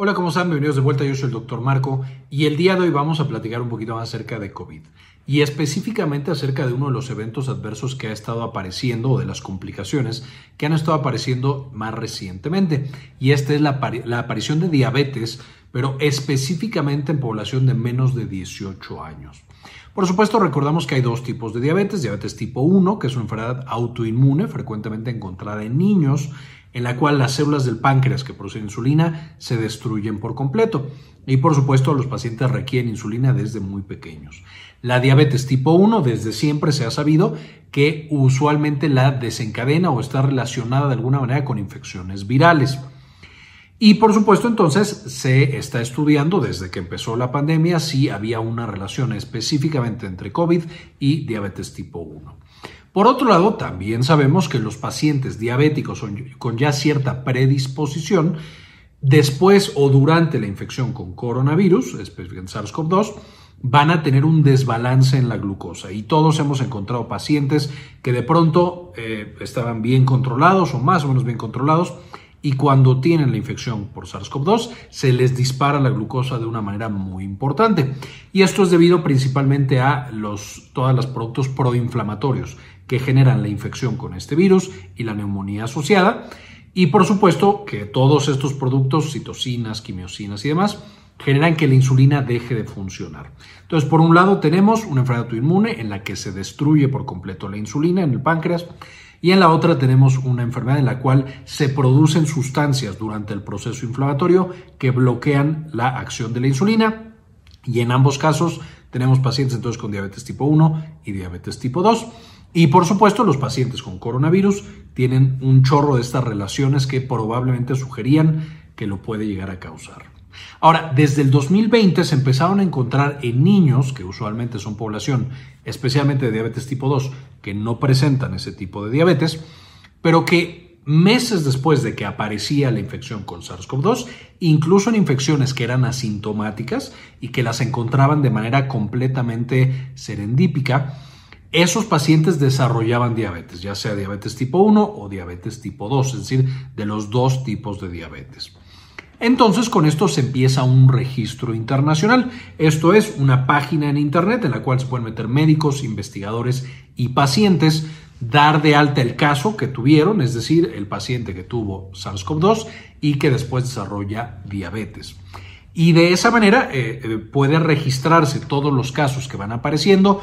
Hola, ¿cómo están? Bienvenidos de vuelta. Yo soy el doctor Marco y el día de hoy vamos a platicar un poquito más acerca de COVID y específicamente acerca de uno de los eventos adversos que ha estado apareciendo o de las complicaciones que han estado apareciendo más recientemente. Y esta es la, la aparición de diabetes, pero específicamente en población de menos de 18 años. Por supuesto, recordamos que hay dos tipos de diabetes, diabetes tipo 1, que es una enfermedad autoinmune frecuentemente encontrada en niños, en la cual las células del páncreas que producen insulina se destruyen por completo. Y por supuesto, los pacientes requieren insulina desde muy pequeños. La diabetes tipo 1, desde siempre se ha sabido que usualmente la desencadena o está relacionada de alguna manera con infecciones virales. Y por supuesto entonces se está estudiando desde que empezó la pandemia si había una relación específicamente entre COVID y diabetes tipo 1. Por otro lado, también sabemos que los pacientes diabéticos con ya cierta predisposición, después o durante la infección con coronavirus, específicamente SARS-CoV-2, van a tener un desbalance en la glucosa. Y todos hemos encontrado pacientes que de pronto eh, estaban bien controlados o más o menos bien controlados y cuando tienen la infección por SARS-CoV-2 se les dispara la glucosa de una manera muy importante. Y esto es debido principalmente a los, todos los productos proinflamatorios que generan la infección con este virus y la neumonía asociada. Y por supuesto que todos estos productos, citocinas, quimiosinas y demás, generan que la insulina deje de funcionar. Entonces, por un lado tenemos una enfermedad autoinmune en la que se destruye por completo la insulina en el páncreas y en la otra tenemos una enfermedad en la cual se producen sustancias durante el proceso inflamatorio que bloquean la acción de la insulina y en ambos casos tenemos pacientes entonces con diabetes tipo 1 y diabetes tipo 2. Y por supuesto los pacientes con coronavirus tienen un chorro de estas relaciones que probablemente sugerían que lo puede llegar a causar. Ahora, desde el 2020 se empezaron a encontrar en niños, que usualmente son población especialmente de diabetes tipo 2, que no presentan ese tipo de diabetes, pero que meses después de que aparecía la infección con SARS-CoV-2, incluso en infecciones que eran asintomáticas y que las encontraban de manera completamente serendípica, esos pacientes desarrollaban diabetes, ya sea diabetes tipo 1 o diabetes tipo 2, es decir, de los dos tipos de diabetes. Entonces con esto se empieza un registro internacional. Esto es una página en Internet en la cual se pueden meter médicos, investigadores y pacientes, dar de alta el caso que tuvieron, es decir, el paciente que tuvo SARS-CoV-2 y que después desarrolla diabetes. Y de esa manera eh, eh, puede registrarse todos los casos que van apareciendo,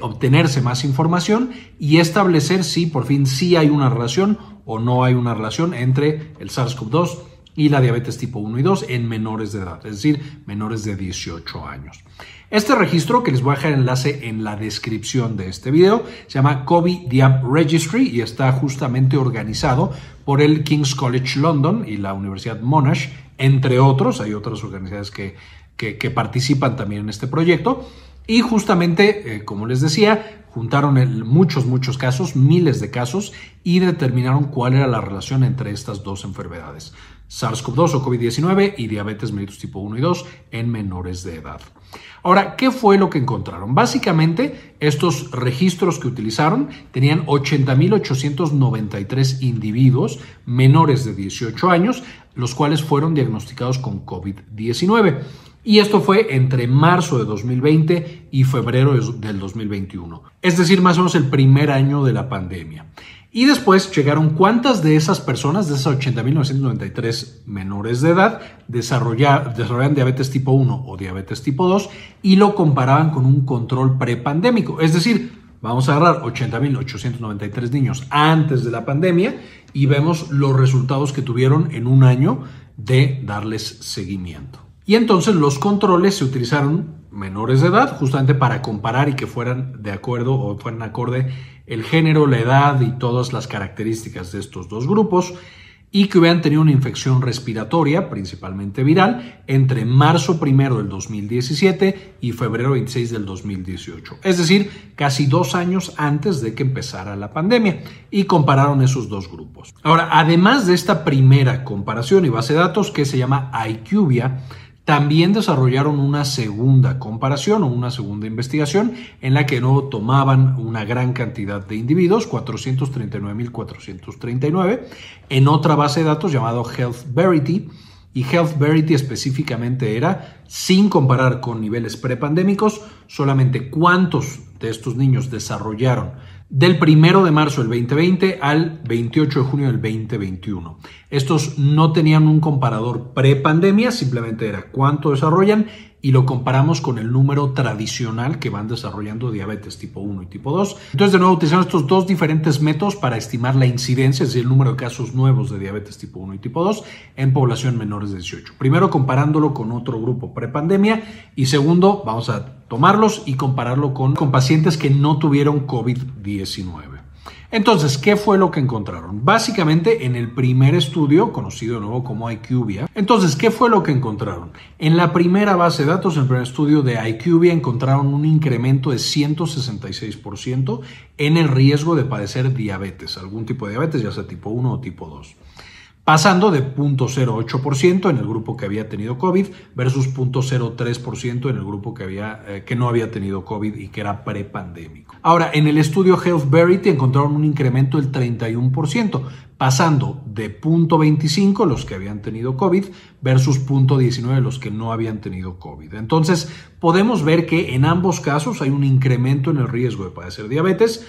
obtenerse más información y establecer si por fin sí hay una relación o no hay una relación entre el SARS-CoV-2 y la diabetes tipo 1 y 2 en menores de edad, es decir, menores de 18 años. Este registro, que les voy a dejar enlace en la descripción de este video, se llama COVID Diab Registry y está justamente organizado por el King's College London y la Universidad Monash, entre otros. Hay otras organizaciones que, que, participan también en este proyecto. Y justamente, eh, como les decía, juntaron muchos, muchos casos, miles de casos, y determinaron cuál era la relación entre estas dos enfermedades. SARS-CoV-2 o COVID-19 y diabetes mellitus tipo 1 y 2 en menores de edad. Ahora, ¿qué fue lo que encontraron? Básicamente, estos registros que utilizaron tenían 80.893 individuos menores de 18 años, los cuales fueron diagnosticados con COVID-19. Y esto fue entre marzo de 2020 y febrero del 2021, es decir, más o menos el primer año de la pandemia. Y después llegaron cuántas de esas personas, de esas 80.993 menores de edad, desarrollaban diabetes tipo 1 o diabetes tipo 2 y lo comparaban con un control prepandémico. Es decir, vamos a agarrar 80.893 niños antes de la pandemia y vemos los resultados que tuvieron en un año de darles seguimiento. Y entonces los controles se utilizaron menores de edad, justamente para comparar y que fueran de acuerdo o fueran acorde el género, la edad y todas las características de estos dos grupos y que hubieran tenido una infección respiratoria, principalmente viral, entre marzo primero del 2017 y febrero 26 del 2018. Es decir, casi dos años antes de que empezara la pandemia. Y compararon esos dos grupos. Ahora, además de esta primera comparación y base de datos que se llama IQVIA, también desarrollaron una segunda comparación o una segunda investigación en la que no tomaban una gran cantidad de individuos, 439.439, en otra base de datos llamado Health Verity, y Health Verity específicamente era, sin comparar con niveles prepandémicos, solamente cuántos de estos niños desarrollaron del 1 de marzo del 2020 al 28 de junio del 2021. Estos no tenían un comparador prepandemia, simplemente era cuánto desarrollan y lo comparamos con el número tradicional que van desarrollando diabetes tipo 1 y tipo 2. Entonces, de nuevo, utilizamos estos dos diferentes métodos para estimar la incidencia, es decir, el número de casos nuevos de diabetes tipo 1 y tipo 2 en población menores de 18. Primero, comparándolo con otro grupo prepandemia y segundo, vamos a tomarlos y compararlo con, con pacientes que no tuvieron COVID-19. Entonces, ¿qué fue lo que encontraron? Básicamente, en el primer estudio, conocido de nuevo como IQVIA, entonces, ¿qué fue lo que encontraron? En la primera base de datos, en el primer estudio de IQVIA, encontraron un incremento de 166% en el riesgo de padecer diabetes, algún tipo de diabetes, ya sea tipo 1 o tipo 2 pasando de 0.08% en el grupo que había tenido COVID versus 0.03% en el grupo que, había, eh, que no había tenido COVID y que era prepandémico. Ahora, en el estudio Health Verity encontraron un incremento del 31%, pasando de 0.25 los que habían tenido COVID versus 0.19 los que no habían tenido COVID. Entonces, podemos ver que en ambos casos hay un incremento en el riesgo de padecer diabetes,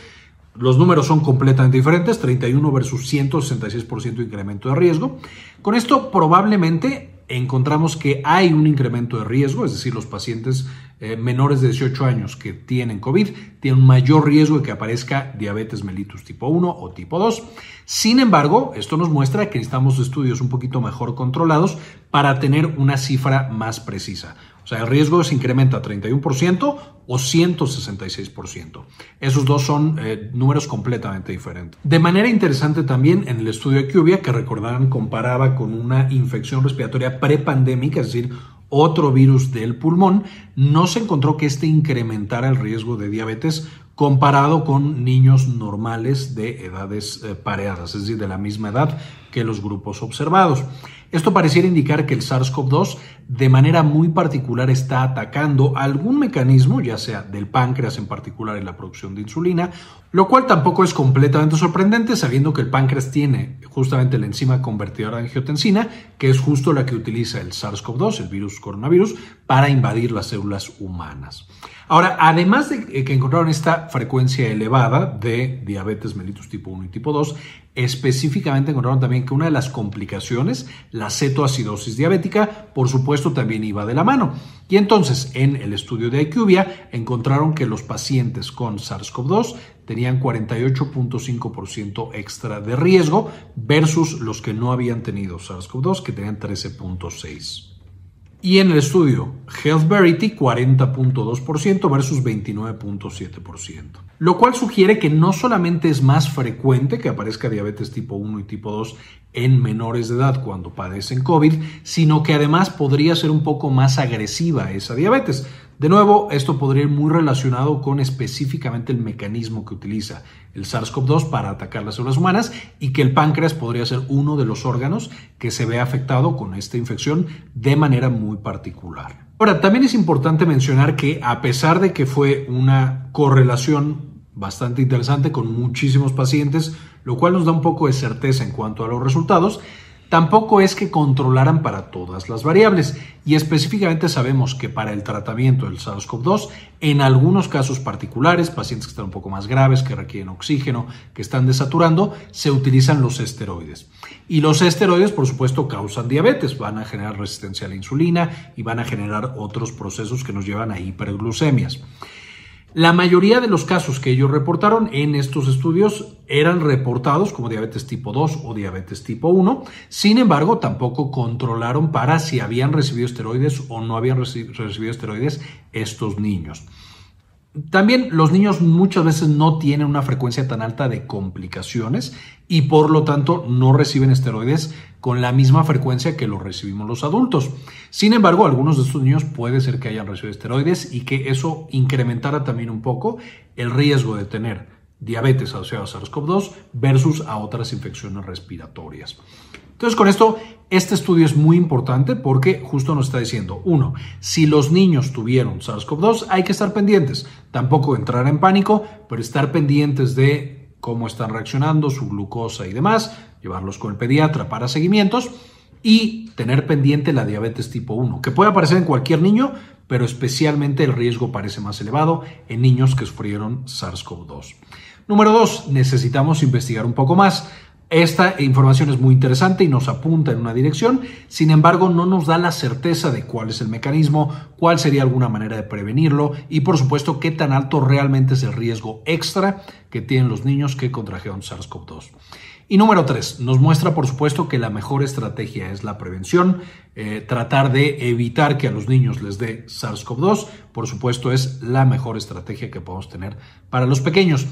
los números son completamente diferentes, 31 versus 166% de incremento de riesgo. Con esto probablemente encontramos que hay un incremento de riesgo, es decir, los pacientes eh, menores de 18 años que tienen COVID tienen mayor riesgo de que aparezca diabetes mellitus tipo 1 o tipo 2. Sin embargo, esto nos muestra que necesitamos estudios un poquito mejor controlados para tener una cifra más precisa. O sea, el riesgo se incrementa a 31% o 166%. Esos dos son eh, números completamente diferentes. De manera interesante también en el estudio de Cubia, que recordarán comparaba con una infección respiratoria prepandémica, es decir, otro virus del pulmón, no se encontró que este incrementara el riesgo de diabetes comparado con niños normales de edades eh, pareadas, es decir, de la misma edad que los grupos observados. Esto pareciera indicar que el SARS-CoV-2 de manera muy particular está atacando algún mecanismo, ya sea del páncreas en particular en la producción de insulina, lo cual tampoco es completamente sorprendente sabiendo que el páncreas tiene justamente la enzima convertidora de angiotensina, que es justo la que utiliza el SARS-CoV-2, el virus coronavirus, para invadir las células humanas. Ahora, además de que encontraron esta frecuencia elevada de diabetes mellitus tipo 1 y tipo 2, específicamente encontraron también que una de las complicaciones, la cetoacidosis diabética, por supuesto también iba de la mano. Y entonces, en el estudio de IQVIA, encontraron que los pacientes con SARS-CoV-2 tenían 48.5% extra de riesgo versus los que no habían tenido SARS-CoV-2, que tenían 13.6%. Y en el estudio Health Verity 40.2% versus 29.7%. Lo cual sugiere que no solamente es más frecuente que aparezca diabetes tipo 1 y tipo 2 en menores de edad cuando padecen COVID, sino que además podría ser un poco más agresiva esa diabetes. De nuevo, esto podría ir muy relacionado con específicamente el mecanismo que utiliza el SARS-CoV-2 para atacar las células humanas y que el páncreas podría ser uno de los órganos que se ve afectado con esta infección de manera muy particular. Ahora, también es importante mencionar que a pesar de que fue una correlación bastante interesante con muchísimos pacientes, lo cual nos da un poco de certeza en cuanto a los resultados, Tampoco es que controlaran para todas las variables y específicamente sabemos que para el tratamiento del SARS-CoV-2, en algunos casos particulares, pacientes que están un poco más graves, que requieren oxígeno, que están desaturando, se utilizan los esteroides. Y los esteroides, por supuesto, causan diabetes, van a generar resistencia a la insulina y van a generar otros procesos que nos llevan a hiperglucemias. La mayoría de los casos que ellos reportaron en estos estudios eran reportados como diabetes tipo 2 o diabetes tipo 1. Sin embargo, tampoco controlaron para si habían recibido esteroides o no habían recibido esteroides estos niños. También los niños muchas veces no tienen una frecuencia tan alta de complicaciones y por lo tanto no reciben esteroides con la misma frecuencia que los recibimos los adultos. Sin embargo, algunos de estos niños puede ser que hayan recibido esteroides y que eso incrementara también un poco el riesgo de tener diabetes asociado a SARS-CoV-2 versus a otras infecciones respiratorias. Entonces, con esto, este estudio es muy importante porque justo nos está diciendo, uno, si los niños tuvieron SARS-CoV-2, hay que estar pendientes. Tampoco entrar en pánico, pero estar pendientes de cómo están reaccionando, su glucosa y demás, llevarlos con el pediatra para seguimientos. y tener pendiente la diabetes tipo 1, que puede aparecer en cualquier niño, pero especialmente el riesgo parece más elevado en niños que sufrieron SARS-CoV-2. Número 2, necesitamos investigar un poco más. Esta información es muy interesante y nos apunta en una dirección, sin embargo no nos da la certeza de cuál es el mecanismo, cuál sería alguna manera de prevenirlo y por supuesto qué tan alto realmente es el riesgo extra que tienen los niños que contrajeron SARS-CoV-2. Y número tres, nos muestra por supuesto que la mejor estrategia es la prevención, eh, tratar de evitar que a los niños les dé SARS-CoV-2, por supuesto es la mejor estrategia que podemos tener para los pequeños.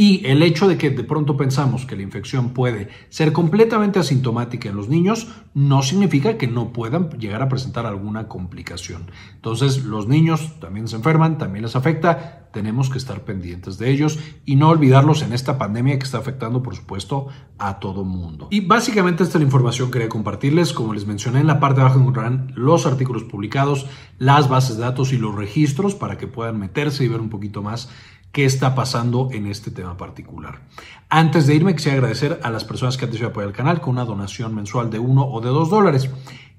Y el hecho de que de pronto pensamos que la infección puede ser completamente asintomática en los niños no significa que no puedan llegar a presentar alguna complicación. Entonces, los niños también se enferman, también les afecta, tenemos que estar pendientes de ellos y no olvidarlos en esta pandemia que está afectando, por supuesto, a todo mundo. Y básicamente esta es la información que quería compartirles. Como les mencioné, en la parte de abajo encontrarán los artículos publicados, las bases de datos y los registros para que puedan meterse y ver un poquito más qué está pasando en este tema particular. Antes de irme, quisiera agradecer a las personas que han decidido apoyar el canal con una donación mensual de 1 o de 2 dólares.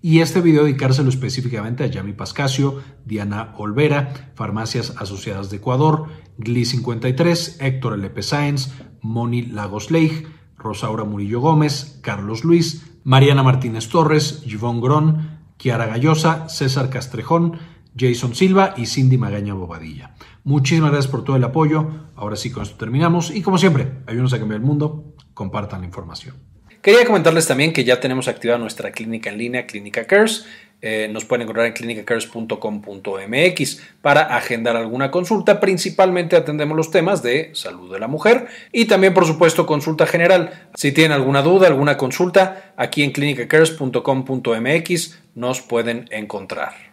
Y este video dedicárselo específicamente a Yami Pascasio, Diana Olvera, Farmacias Asociadas de Ecuador, Gli53, Héctor LP Sáenz, Moni Lagos Leigh, Rosaura Murillo Gómez, Carlos Luis, Mariana Martínez Torres, Yvonne Gron, Kiara Gallosa, César Castrejón, Jason Silva y Cindy Magaña Bobadilla. Muchísimas gracias por todo el apoyo. Ahora sí, con esto terminamos. Y como siempre, ayúdenos a cambiar el mundo. Compartan la información. Quería comentarles también que ya tenemos activada nuestra clínica en línea, Clínica Cares. Eh, nos pueden encontrar en clinicacares.com.mx para agendar alguna consulta. Principalmente atendemos los temas de salud de la mujer y también, por supuesto, consulta general. Si tienen alguna duda, alguna consulta, aquí en clinicacares.com.mx nos pueden encontrar.